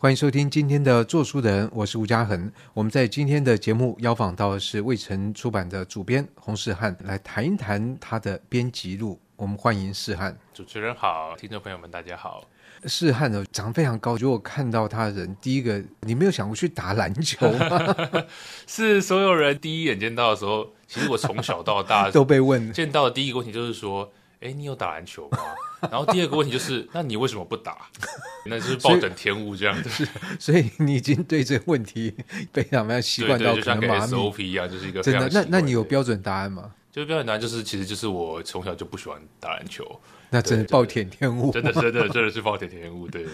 欢迎收听今天的做书人，我是吴家恒。我们在今天的节目邀访到的是未城出版的主编洪世汉，来谈一谈他的编辑路。我们欢迎世汉。主持人好，听众朋友们大家好。世汉呢，长得非常高，如果看到他的人，第一个你没有想过去打篮球吗？是所有人第一眼见到的时候，其实我从小到大 都被问，见到的第一个问题就是说。哎，你有打篮球吗？然后第二个问题就是，那你为什么不打？那就是暴殄天物这样子。所以你已经对这个问题非常非常习惯到，就像 SOP 一样，就是一个真的。那那你有标准答案吗？就是标准答案，就是其实就是我从小就不喜欢打篮球。那真的暴殄天物，真的真的真的是暴殄天物。对。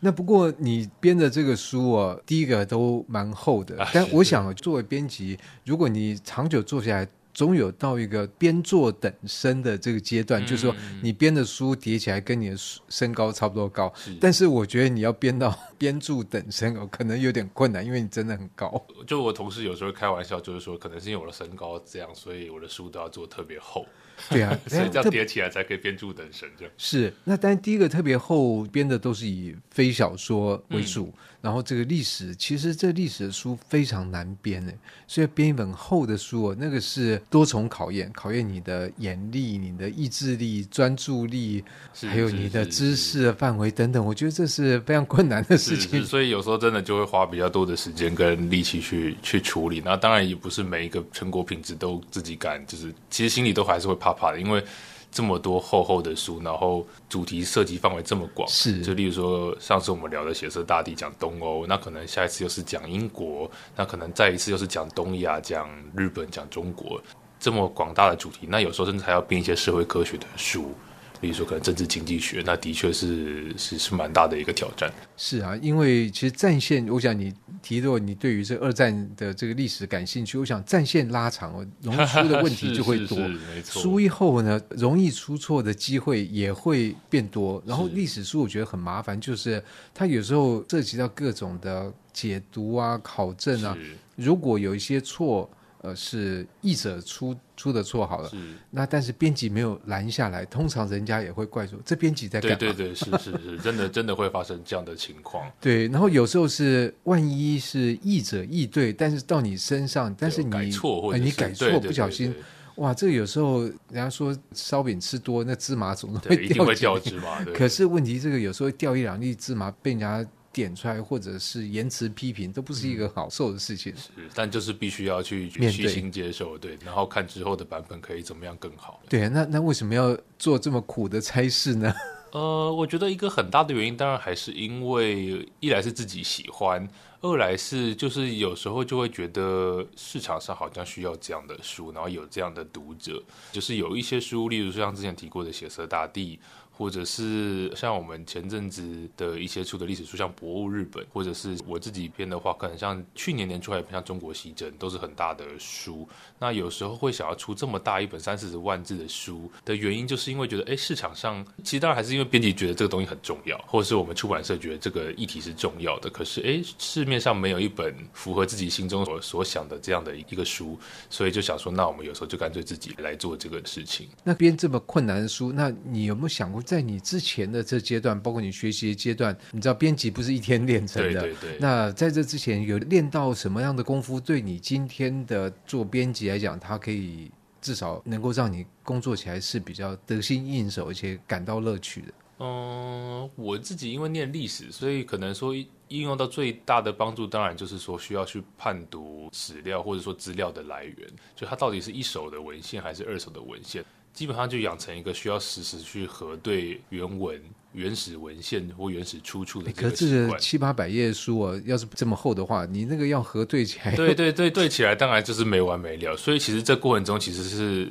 那不过你编的这个书啊，第一个都蛮厚的。但我想作为编辑，如果你长久做下来。总有到一个边坐等身的这个阶段，嗯、就是说你编的书叠起来跟你的身高差不多高，是，但是我觉得你要编到编著等身哦，可能有点困难，因为你真的很高。就我同事有时候开玩笑，就是说可能是因为我的身高这样，所以我的书都要做特别厚。对啊，所以这样叠起来才可以编著等身这样。是，那但第一个特别厚编的都是以非小说为主。嗯然后这个历史，其实这历史的书非常难编的，所以编一本厚的书哦，那个是多重考验，考验你的眼力、你的意志力、专注力，还有你的知识的范围等等。我觉得这是非常困难的事情，所以有时候真的就会花比较多的时间跟力气去去处理。那当然也不是每一个成果品质都自己敢，就是其实心里都还是会怕怕的，因为。这么多厚厚的书，然后主题涉及范围这么广，是就例如说上次我们聊的血色大地讲东欧，那可能下一次又是讲英国，那可能再一次又是讲东亚、讲日本、讲中国，这么广大的主题，那有时候甚至还要编一些社会科学的书。比如说，可能政治经济学，那的确是是是蛮大的一个挑战。是啊，因为其实战线，我想你提到你对于这二战的这个历史感兴趣，我想战线拉长，容易出的问题就会 多。没错。书一厚呢，容易出错的机会也会变多。然后历史书我觉得很麻烦，就是它有时候涉及到各种的解读啊、考证啊，如果有一些错。呃，是译者出出的错好了，是那但是编辑没有拦下来，通常人家也会怪说这编辑在干嘛？对对对，是是是，真的真的会发生这样的情况。对，然后有时候是万一是译者译对，但是到你身上，但是你改错或者你改错不小心，对对对对哇，这个有时候人家说烧饼吃多，那芝麻总会掉，一定会掉芝麻。可是问题这个有时候掉一两粒芝麻被人家。点出来，或者是言辞批评，都不是一个好受的事情。嗯、是，但就是必须要去虚心接受，对，然后看之后的版本可以怎么样更好。对，那那为什么要做这么苦的差事呢？呃，我觉得一个很大的原因，当然还是因为一来是自己喜欢，二来是就是有时候就会觉得市场上好像需要这样的书，然后有这样的读者，就是有一些书，例如说像之前提过的《血色大地》。或者是像我们前阵子的一些出的历史书，像《博物日本》，或者是我自己编的话，可能像去年年初还有像《中国西征》，都是很大的书。那有时候会想要出这么大一本三四十万字的书的原因，就是因为觉得，哎，市场上其实当然还是因为编辑觉得这个东西很重要，或者是我们出版社觉得这个议题是重要的。可是，哎，市面上没有一本符合自己心中所所想的这样的一个书，所以就想说，那我们有时候就干脆自己来做这个事情。那编这么困难的书，那你有没有想过？在你之前的这阶段，包括你学习的阶段，你知道编辑不是一天练成的。对对对。那在这之前有练到什么样的功夫，对你今天的做编辑来讲，它可以至少能够让你工作起来是比较得心应手，而且感到乐趣的。嗯，我自己因为念历史，所以可能说应用到最大的帮助，当然就是说需要去判读史料或者说资料的来源，就它到底是一手的文献还是二手的文献。基本上就养成一个需要时时去核对原文、原始文献或原始出处的这个习惯。可是七八百页书啊，要是这么厚的话，你那个要核对起来，对对对，对起来当然就是没完没了。所以其实这过程中其实是。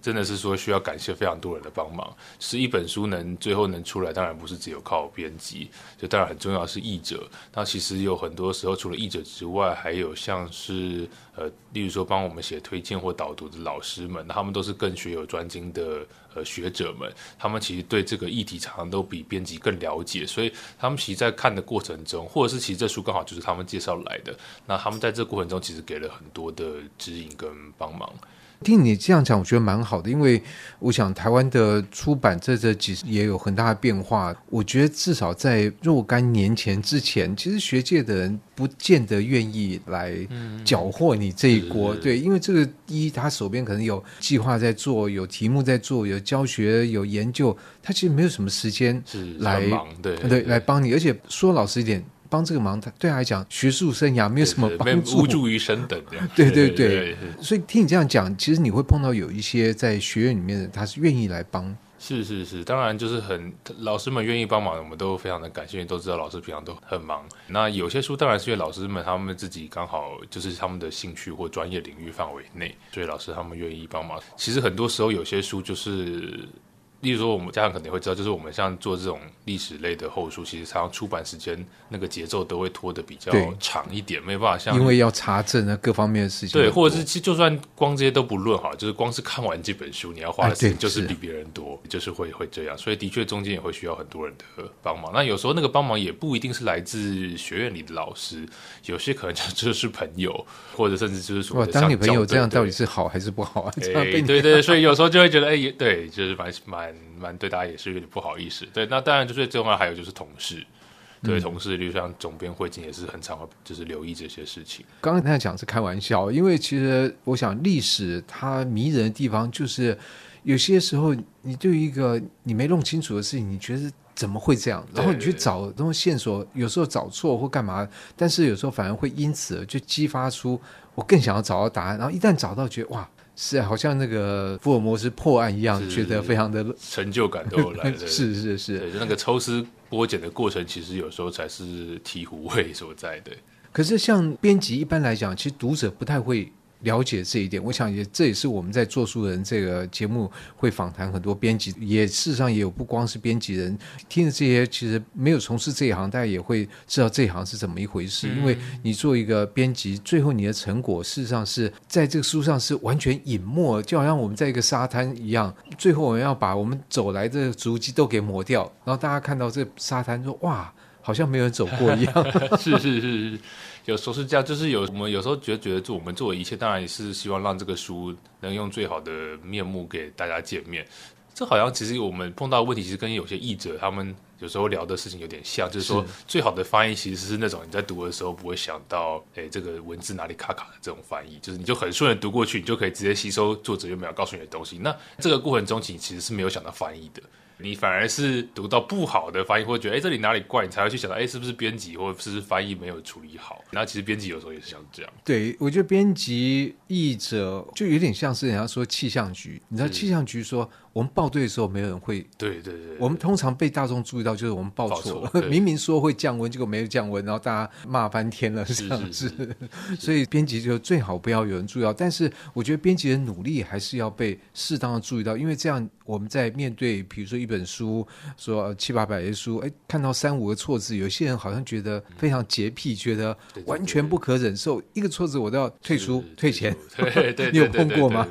真的是说需要感谢非常多人的帮忙，是一本书能最后能出来，当然不是只有靠编辑，就当然很重要的是译者。那其实有很多时候，除了译者之外，还有像是呃，例如说帮我们写推荐或导读的老师们，他们都是更学有专精的呃学者们，他们其实对这个议题常常都比编辑更了解，所以他们其实，在看的过程中，或者是其实这书刚好就是他们介绍来的，那他们在这过程中其实给了很多的指引跟帮忙。听你这样讲，我觉得蛮好的，因为我想台湾的出版这这几十也有很大的变化。我觉得至少在若干年前之前，其实学界的人不见得愿意来缴获你这一锅。嗯、对，因为这个一，他手边可能有计划在做，有题目在做，有教学，有研究，他其实没有什么时间来忙，对对，对，来帮你。而且说老实一点。帮这个忙，他对他来讲，学术生涯没有什么帮助，无助于升等的。对对对，对，所以听你这样讲，其实你会碰到有一些在学院里面的，他是愿意来帮。是是是，当然就是很老师们愿意帮忙，我们都非常的感谢，都知道老师平常都很忙。那有些书当然是因为老师们他们自己刚好就是他们的兴趣或专业领域范围内，所以老师他们愿意帮忙。其实很多时候有些书就是。例如说，我们家长肯定会知道，就是我们像做这种历史类的后书，其实常常出版时间那个节奏都会拖得比较长一点，没办法像因为要查证啊各方面的事情。对，或者是其实就算光这些都不论哈，就是光是看完这本书，你要花的时间就是比别人多，是就是会会这样。所以的确中间也会需要很多人的帮忙。那有时候那个帮忙也不一定是来自学院里的老师，有些可能就 就是朋友，或者甚至就是说，当你朋友这样到底是好还是不好啊？哎，对对对，所以有时候就会觉得，哎，对，就是蛮蛮。蛮对大家也是有点不好意思，对，那当然就是最重要还有就是同事，对、嗯、同事，例如像总编会计也是很常就是留意这些事情。刚刚他讲是开玩笑，因为其实我想历史它迷人的地方就是有些时候你对于一个你没弄清楚的事情，你觉得怎么会这样？然后你去找这种线索，有时候找错或干嘛，但是有时候反而会因此就激发出我更想要找到答案。然后一旦找到，觉得哇！是，好像那个福尔摩斯破案一样，觉得非常的成就感都有来。是是是，对，就那个抽丝剥茧的过程，其实有时候才是醍醐味所在的。可是像编辑一般来讲，其实读者不太会。了解这一点，我想也这也是我们在做书人这个节目会访谈很多编辑，也事实上也有不光是编辑人听着这些，其实没有从事这一行，大家也会知道这一行是怎么一回事。因为你做一个编辑，最后你的成果事实上是在这个书上是完全隐没，就好像我们在一个沙滩一样，最后我们要把我们走来的足迹都给抹掉，然后大家看到这沙滩说哇，好像没有人走过一样。是是是是。有时候是这样，就是有我们有时候觉得觉得做我们做的一切，当然也是希望让这个书能用最好的面目给大家见面。这好像其实我们碰到的问题，其实跟有些译者他们有时候聊的事情有点像，就是说最好的翻译其实是那种你在读的时候不会想到，哎，这个文字哪里卡卡的这种翻译，就是你就很顺的读过去，你就可以直接吸收作者有没有告诉你的东西。那这个过程中，其实是没有想到翻译的。你反而是读到不好的翻译，或者觉得哎，这里哪里怪，你才会去想到哎，是不是编辑或者是不是翻译没有处理好？那其实编辑有时候也是像这样。对，我觉得编辑译者就有点像是人家说气象局，你知道气象局说。我们报对的时候，没有人会。对对对，对。我们通常被大众注意到，就是我们报错了。明明说会降温，结果没有降温，然后大家骂翻天了，这样子。所以编辑就最好不要有人注意到。但是我觉得编辑的努力还是要被适当的注意到，因为这样我们在面对，比如说一本书，说七八百页书，哎，看到三五个错字，有些人好像觉得非常洁癖，觉得完全不可忍受，一个错字我都要退出退钱。对对 对，你有碰过吗？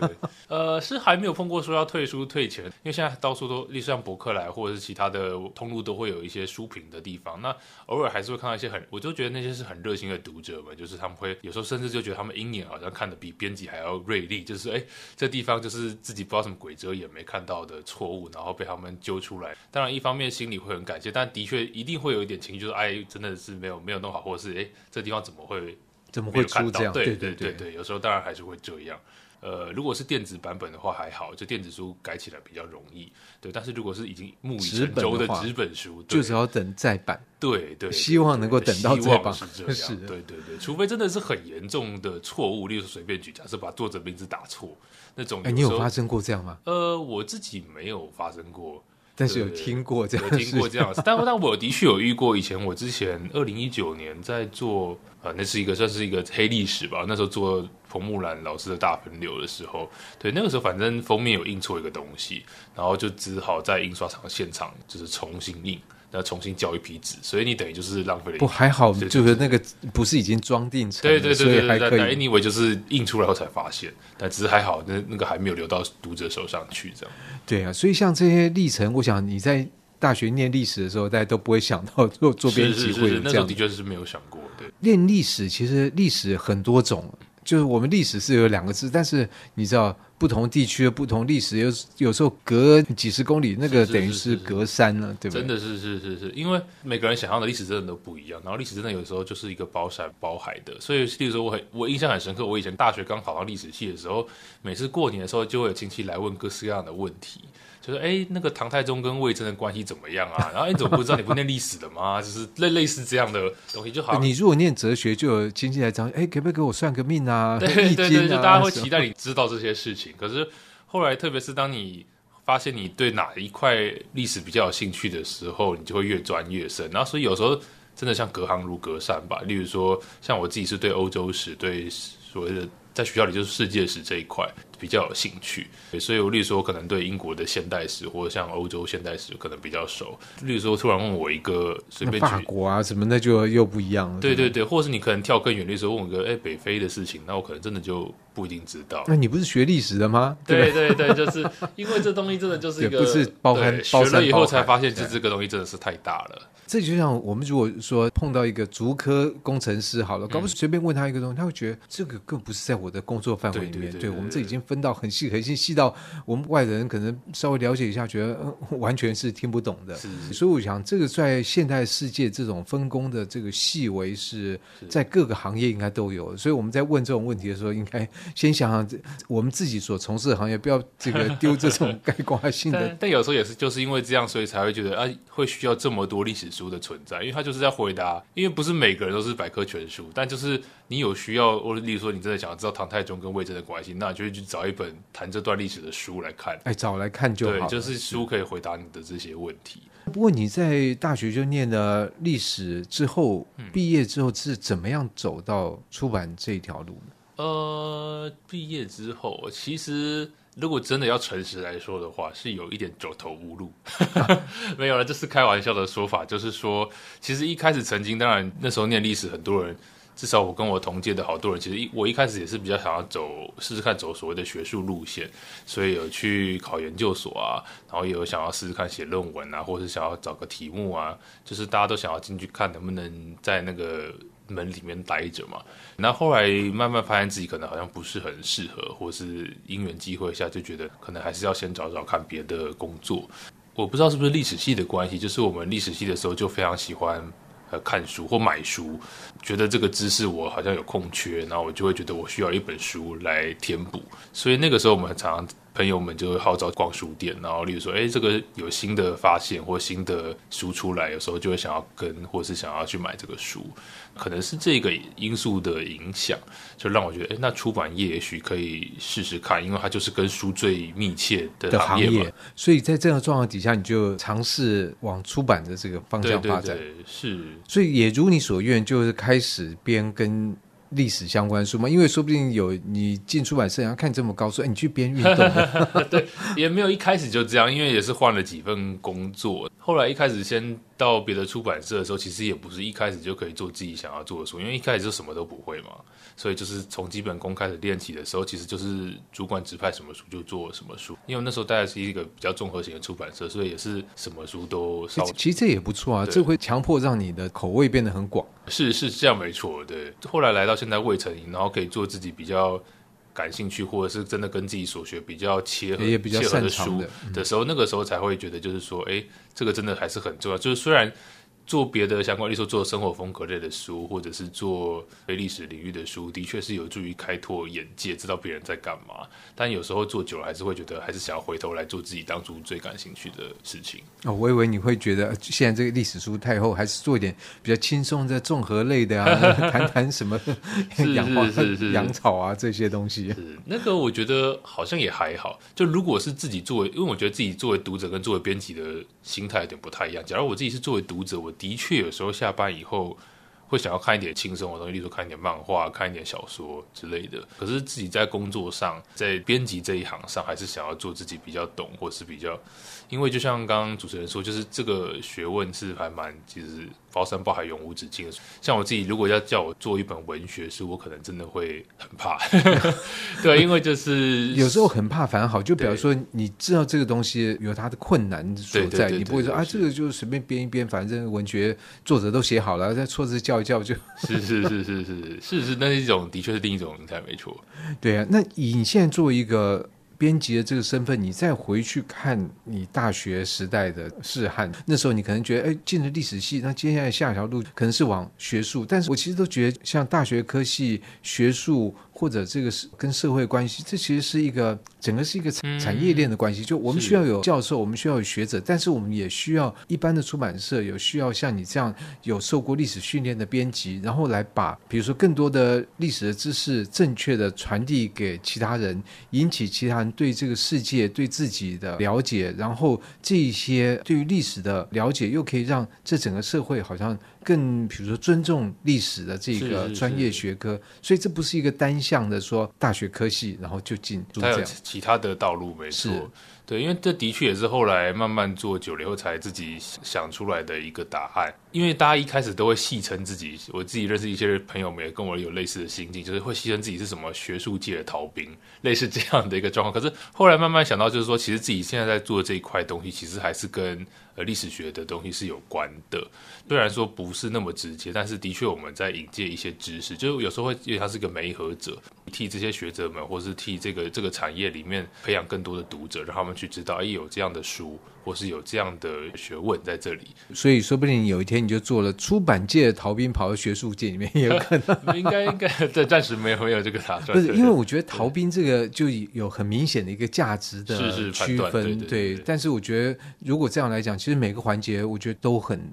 呃，是还没有碰过说要退书退钱。因为现在到处都，例如像博客来或者是其他的通路，都会有一些书评的地方。那偶尔还是会看到一些很，我就觉得那些是很热心的读者们，就是他们会有时候甚至就觉得他们鹰眼好像看的比编辑还要锐利，就是哎，这地方就是自己不知道什么鬼遮眼没看到的错误，然后被他们揪出来。当然，一方面心里会很感谢，但的确一定会有一点情绪，就是哎，真的是没有没有弄好，或者是哎，这地方怎么会怎么会出这样？对对对对对，有时候当然还是会这样。呃，如果是电子版本的话还好，就电子书改起来比较容易。对，但是如果是已经木已成舟的纸本书，就只要等再版。对对，希望能够等到再版。是这样。对对对，除非真的是很严重的错误，例如随便举，假设把作者名字打错那种。哎，你有发生过这样吗？呃，我自己没有发生过。但是有听过这样，有听过这样子，但但我的确有遇过。以前我之前二零一九年在做，呃，那是一个算是一个黑历史吧。那时候做冯木兰老师的大分流的时候，对，那个时候反正封面有印错一个东西，然后就只好在印刷厂现场就是重新印。要重新交一批纸，所以你等于就是浪费了一。不还好，就是那个不是已经装订成，对对对对对，对。Anyway，就是印出来后才发现，但只是还好，那那个还没有流到读者手上去，这样。对啊，所以像这些历程，我想你在大学念历史的时候，大家都不会想到做做编辑会这样。的确是没有想过。对，念历史其实历史很多种，就是我们历史是有两个字，但是你知道不同地区的不同历史，有有时候隔几十公里，那个等于是隔山了，对不对？真的是是是是，因为每个人想象的历史真的都不一样，然后历史真的有时候就是一个包山包海的，所以例如说我很我印象很深刻，我以前大学刚考上历史系的时候，每次过年的时候就会有亲戚来问各式各样的问题。就是哎，那个唐太宗跟魏征的关系怎么样啊？然后你怎么不知道？你不念历史的吗？就是类类似这样的东西，就好。你如果念哲学，就有亲戚来讲，哎，可不可以给我算个命啊？对对对，就大家会期待你知道这些事情。可是后来，特别是当你发现你对哪一块历史比较有兴趣的时候，你就会越钻越深。然后，所以有时候真的像隔行如隔山吧。例如说，像我自己是对欧洲史，对所谓的。在学校里就是世界史这一块比较有兴趣，所以我例如说可能对英国的现代史或者像欧洲现代史可能比较熟。例如说突然问我一个随便法国啊什么，那就又不一样了。对对对，或是你可能跳更远，例如说问我个哎北非的事情，那我可能真的就不一定知道。那你不是学历史的吗？对对对，就是因为这东西真的就是一个不是包含包学了以后才发现，这这个东西真的是太大了。这就像我们如果说碰到一个足科工程师，好了，搞不随便问他一个东西，他会觉得这个更不是在我的工作范围里面。对，对，对，对，对，我们这已经分到很细很细，细到我们外人可能稍微了解一下，觉得、呃、完全是听不懂的。是是，所以我想，这个在现代世界这种分工的这个细微是在各个行业应该都有。所以我们在问这种问题的时候，应该先想想我们自己所从事的行业，不要这个丢这种概括性的。但，但有时候也是就是因为这样，所以才会觉得啊，会需要这么多历史书的存在，因为。他就是在回答，因为不是每个人都是百科全书，但就是你有需要，或者例如说你真的想要知道唐太宗跟魏征的关系，那你就去找一本谈这段历史的书来看。哎，找来看就好，对，就是书可以回答你的这些问题。不过你在大学就念了历史之后，毕业之后是怎么样走到出版这一条路呢？呃，毕业之后，其实。如果真的要诚实来说的话，是有一点走投无路，没有了，这是开玩笑的说法。就是说，其实一开始曾经，当然那时候念历史，很多人，至少我跟我同届的好多人，其实一我一开始也是比较想要走试试看走所谓的学术路线，所以有去考研究所啊，然后也有想要试试看写论文啊，或者是想要找个题目啊，就是大家都想要进去看能不能在那个。门里面待着嘛，那后来慢慢发现自己可能好像不是很适合，或是因缘际会下就觉得可能还是要先找找看别的工作。我不知道是不是历史系的关系，就是我们历史系的时候就非常喜欢呃看书或买书，觉得这个知识我好像有空缺，然后我就会觉得我需要一本书来填补，所以那个时候我们常常。朋友们就会号召逛书店，然后例如说，哎，这个有新的发现或新的书出来，有时候就会想要跟，或是想要去买这个书，可能是这个因素的影响，就让我觉得，哎，那出版业也许可以试试看，因为它就是跟书最密切的行业嘛。业，所以在这样的状况底下，你就尝试往出版的这个方向发展。对对对，是，所以也如你所愿，就是开始边跟。历史相关书嘛，因为说不定有你进出版社，然后看你这么高，说哎，你去编运动。对，也没有一开始就这样，因为也是换了几份工作。后来一开始先到别的出版社的时候，其实也不是一开始就可以做自己想要做的书，因为一开始就什么都不会嘛。所以就是从基本功开始练起的时候，其实就是主管指派什么书就做什么书。因为那时候大概是一个比较综合型的出版社，所以也是什么书都稍微。其实这也不错啊，这会强迫让你的口味变得很广。是是这样没错，对。后来来到现在未成营，然后可以做自己比较感兴趣，或者是真的跟自己所学比较切合、也比较擅长的书的时候，那个时候才会觉得，就是说，哎，这个真的还是很重要。就是虽然。做别的相关，例如说做生活风格类的书，或者是做非历史领域的书，的确是有助于开拓眼界，知道别人在干嘛。但有时候做久了，还是会觉得，还是想要回头来做自己当初最感兴趣的事情。哦，我以为你会觉得现在这个历史书太厚，还是做一点比较轻松的综合类的啊，谈谈什么 养花、养草啊这些东西。是那个，我觉得好像也还好。就如果是自己作为，因为我觉得自己作为读者跟作为编辑的心态有点不太一样。假如我自己是作为读者，我。的确，有时候下班以后会想要看一点轻松的东西，例如看一点漫画、看一点小说之类的。可是自己在工作上，在编辑这一行上，还是想要做自己比较懂，或是比较，因为就像刚刚主持人说，就是这个学问是还蛮其实。包山包海永无止境。像我自己，如果要叫我做一本文学书，我可能真的会很怕。对，因为就是 有时候很怕，反而好。就比如说，你知道这个东西有它的困难所在，你不会说啊，这个就随便编一编，反正文学作者都写好了，再错字叫一叫就。是是是是是是是，那是一种的确是另一种心态，没错。对啊，那以你现在作为一个编辑的这个身份，你再回去看你大学时代的试汉，那时候你可能觉得，哎，进了历史系，那接下来下一条路可能是往学术。但是我其实都觉得，像大学科系学术。或者这个是跟社会关系，这其实是一个整个是一个产产业链的关系。就我们需要有教授，我们需要有学者，但是我们也需要一般的出版社有需要像你这样有受过历史训练的编辑，然后来把比如说更多的历史的知识正确的传递给其他人，引起其他人对这个世界对自己的了解，然后这一些对于历史的了解又可以让这整个社会好像。更比如说尊重历史的这个专业学科，所以这不是一个单向的说大学科系，然后就进，它有其他的道路，没错。对，因为这的确也是后来慢慢做久了以后才自己想出来的一个答案。因为大家一开始都会戏称自己，我自己认识一些朋友们也跟我有类似的心境，就是会戏称自己是什么学术界的逃兵，类似这样的一个状况。可是后来慢慢想到，就是说，其实自己现在在做的这一块东西，其实还是跟呃历史学的东西是有关的。虽然说不是那么直接，但是的确我们在引介一些知识，就是有时候会因为他是个媒合者，替这些学者们，或是替这个这个产业里面培养更多的读者，让他们去知道，哎，有这样的书。或是有这样的学问在这里，所以说不定有一天你就做了出版界的逃兵，跑到学术界里面也有可能。应该应该对暂时没有没有这个打算。不是，因为我觉得逃兵这个就有很明显的一个价值的区分。对，对，对，对，但是我觉得如果这样来讲，其实每个环节我觉得都很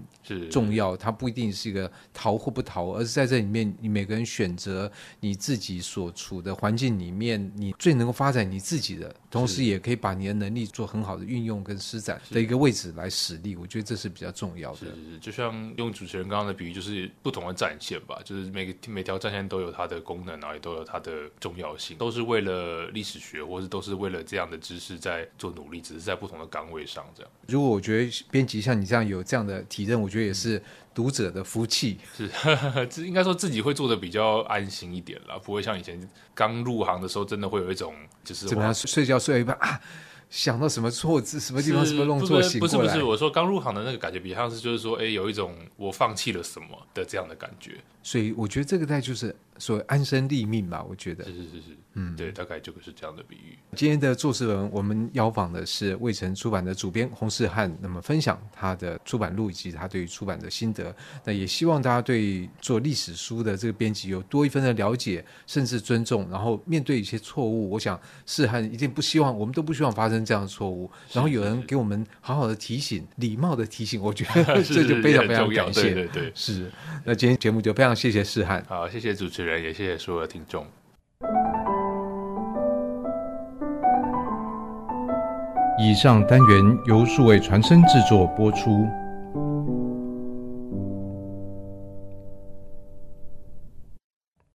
重要。它不一定是一个逃或不逃，而是在这里面，你每个人选择你自己所处的环境里面，你最能够发展你自己的，同时也可以把你的能力做很好的运用跟施展。的一个位置来使力，我觉得这是比较重要的。是是是，就像用主持人刚刚的比喻，就是不同的战线吧，就是每个每条战线都有它的功能，然后也都有它的重要性，都是为了历史学，或是都是为了这样的知识在做努力，只是在不同的岗位上这样。如果我觉得编辑像你这样有这样的体认，我觉得也是读者的福气。是，这应该说自己会做的比较安心一点了，不会像以前刚入行的时候，真的会有一种就是怎么样睡觉睡一半啊。想到什么错字，什么地方什么弄错，醒。不是不是，我说刚入行的那个感觉，比较像是就是说，哎，有一种我放弃了什么的这样的感觉。所以我觉得这个在就是。所谓安身立命吧，我觉得是是是是，嗯，对，大概就是这样的比喻。今天的作词人，我们邀访的是未城出版的主编洪世汉，那么分享他的出版路以及他对于出版的心得。那也希望大家对做历史书的这个编辑有多一分的了解，甚至尊重。然后面对一些错误，我想世汉一定不希望，我们都不希望发生这样的错误。然后有人给我们好好的提醒，礼貌的提醒，我觉得这就非常非常感谢。对对对，是。那今天节目就非常谢谢世汉，好，谢谢主也谢谢所有的听众。以上单元由数位传声制作播出。